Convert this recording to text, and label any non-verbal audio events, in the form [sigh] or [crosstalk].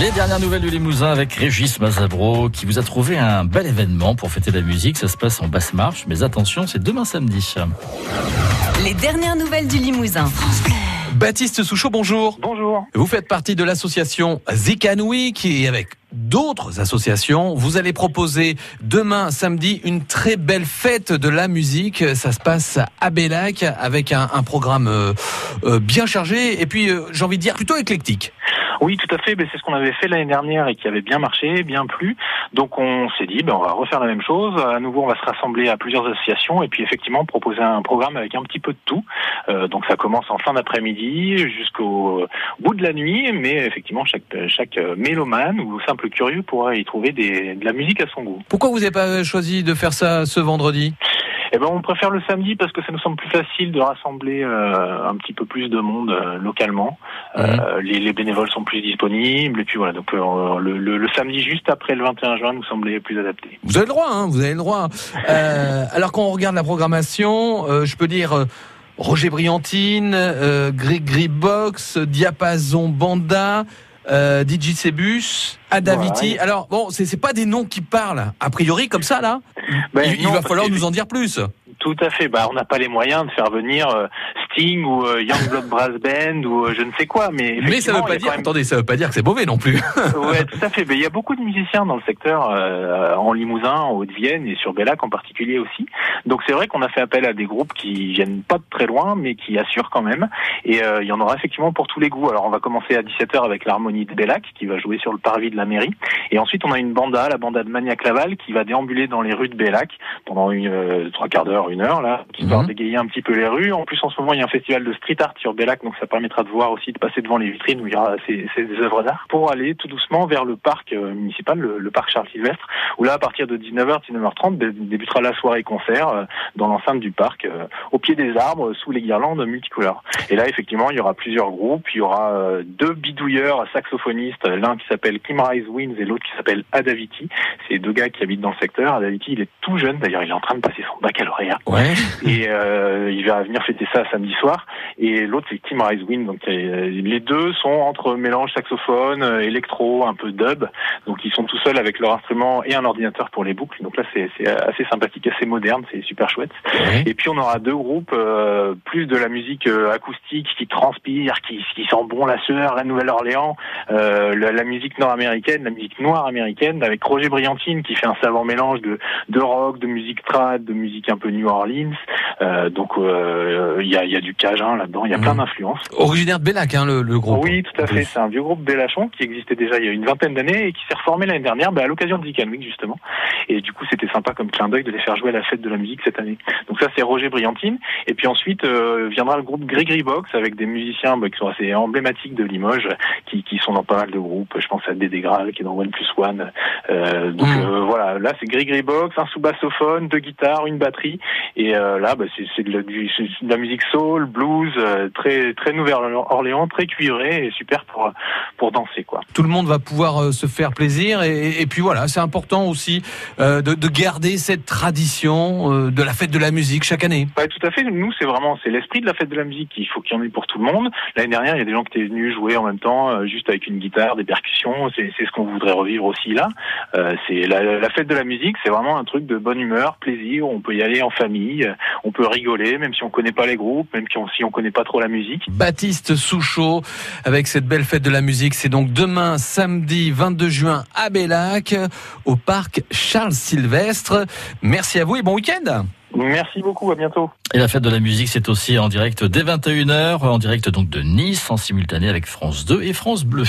Les dernières nouvelles du Limousin avec Régis Mazabro qui vous a trouvé un bel événement pour fêter la musique. Ça se passe en basse marche, mais attention, c'est demain samedi. Les dernières nouvelles du Limousin. Baptiste Souchot, bonjour. Bonjour. Vous faites partie de l'association Zikanoui qui est avec d'autres associations. Vous allez proposer demain samedi une très belle fête de la musique. Ça se passe à Bellac avec un, un programme euh, euh, bien chargé et puis euh, j'ai envie de dire plutôt éclectique. Oui, tout à fait. Ben, c'est ce qu'on avait fait l'année dernière et qui avait bien marché, bien plu. Donc on s'est dit, ben, on va refaire la même chose. À nouveau, on va se rassembler à plusieurs associations et puis effectivement proposer un programme avec un petit peu de tout. Euh, donc ça commence en fin d'après-midi jusqu'au bout de la nuit, mais effectivement chaque chaque mélomane ou simple curieux pourra y trouver des, de la musique à son goût. Pourquoi vous n'avez pas choisi de faire ça ce vendredi? Eh ben, on préfère le samedi parce que ça nous semble plus facile de rassembler euh, un petit peu plus de monde euh, localement. Euh, les, les bénévoles sont plus disponibles et puis voilà. Donc euh, le, le- le samedi juste après le 21 juin nous semblait plus adapté. Vous avez le droit, hein, vous avez le droit. Euh, alors quand on regarde la programmation, euh, je peux dire Roger Briantine, euh, Grégory Box, Diapason Banda, euh, DJ Cebus, Adaviti. Alors bon, c'est pas des noms qui parlent a priori comme ça là. Ben, il il va falloir nous en dire plus. Tout à fait. Bah, on n'a pas les moyens de faire venir euh, Sting ou euh, Youngblood Brass Band ou euh, je ne sais quoi. Mais, Mais ça veut pas dire, même- attendez, ça veut pas dire que c'est mauvais non plus. [laughs] Ouais, tout à fait. Mais il y a beaucoup de musiciens dans le secteur, euh, en Limousin, en Haute-Vienne et sur Bellac en particulier aussi. Donc c'est vrai qu'on a fait appel à des groupes qui viennent pas de très loin, mais qui assurent quand même. Et euh, il y en aura effectivement pour tous les goûts. Alors on va commencer à 17h avec l'harmonie de Bellac qui va jouer sur le parvis de la mairie. Et ensuite on a une banda, la banda de Maniac Laval, qui va déambuler dans les rues de Bellac pendant une euh, trois quarts d'heure, une heure là, histoire Mhm. d'égayer un petit peu les rues. En plus en ce moment il y a un festival de street art sur Bellac, donc ça permettra de voir aussi de passer devant les vitrines où il y aura ces, ces œuvres d'art pour aller tout doucement vers le parc euh, municipal, le, le parc Charles Sylvestre, où là à partir de 19h, 19h30 dé- débutera la soirée concert euh, dans l'enceinte du parc, euh, au pied des arbres, sous les guirlandes multicolores. Et là effectivement il y aura plusieurs groupes, il y aura deux bidouilleurs saxophonistes, l'un qui s'appelle Kim Rise Winds et l'autre qui s'appelle Adaviti. C'est deux gars qui habitent dans le secteur. Adaviti il est tout jeune d'ailleurs, il est en train de passer son baccalauréat Ouais. et il va venir fêter ça samedi soir. Et l'autre c'est Tim Rise Wind. Donc les deux sont entre mélange saxophone, euh, électro, un peu dub. Donc ils sont tout seuls avec leur instrument et un ordinateur pour les boucles. Donc là c'est assez sympathique, assez moderne, c'est super chouette. Ouais. Et puis on aura deux groupes, euh, plus de la musique euh, acoustique qui transpire, qui, qui sent bon la sueur, la Nouvelle-Orléans, euh, la, la musique nord-américaine, la musique noire américaine, avec Roger Briantine qui fait un savant mélange de, de rock, de musique trad, de musique un peu New Orleans. Euh, donc euh, il y, a, il y a du cajun là-dedans, il y a plein Mhm. d'influences. Originaire de Bellac, hein, le, le groupe. Oui, tout à fait. C'est un vieux groupe Bellachon qui existait déjà il y a une vingtaine d'années et qui s'est reformé l'année dernière bah, à l'occasion de Dick Week justement. Et du coup, c'était sympa comme clin d'œil de les faire jouer à la fête de la musique cette année. Donc ça, c'est Roger Briantine. Et puis ensuite euh, viendra le groupe Gregory Box avec des musiciens bah, qui sont assez emblématiques de Limoges, qui, qui sont dans pas mal de groupes. Je pense à Dédé Graal qui est dans One Plus One. Euh, donc Mm. euh, voilà, là c'est Gregory Box, un sous-bassophone, deux guitares, une batterie. Et là, bah, c'est de, de la musique soul, blues, euh, très très Nouvelle-Orléans, très cuivré et super pour pour danser quoi. tout le monde va pouvoir euh, se faire plaisir et, et puis voilà, c'est important aussi euh, de, de garder cette tradition de la fête de la musique chaque année. Ouais, tout à fait. Nous, c'est vraiment c'est l'esprit de la fête de la musique. Il faut qu'il y en ait pour tout le monde. L'année dernière, il y a des gens qui étaient venus jouer en même temps, juste avec une guitare, des percussions. C'est c'est ce qu'on voudrait revivre aussi là. Euh, c'est la, la fête de la musique, c'est vraiment un truc de bonne humeur, plaisir. On peut y aller en famille, on peut rigoler, même si on connaît pas les groupes, même si on, si on connaît pas trop la musique. Baptiste Souchot avec cette belle fête de la musique, c'est donc demain samedi 22 juin à Bellac au parc Charles Sylvestre. Merci à vous et bon week-end. Merci beaucoup. À bientôt. Et la fête de la musique, c'est aussi en direct dès 21h, en direct donc de Nice, en simultané avec France 2 et France Bleu.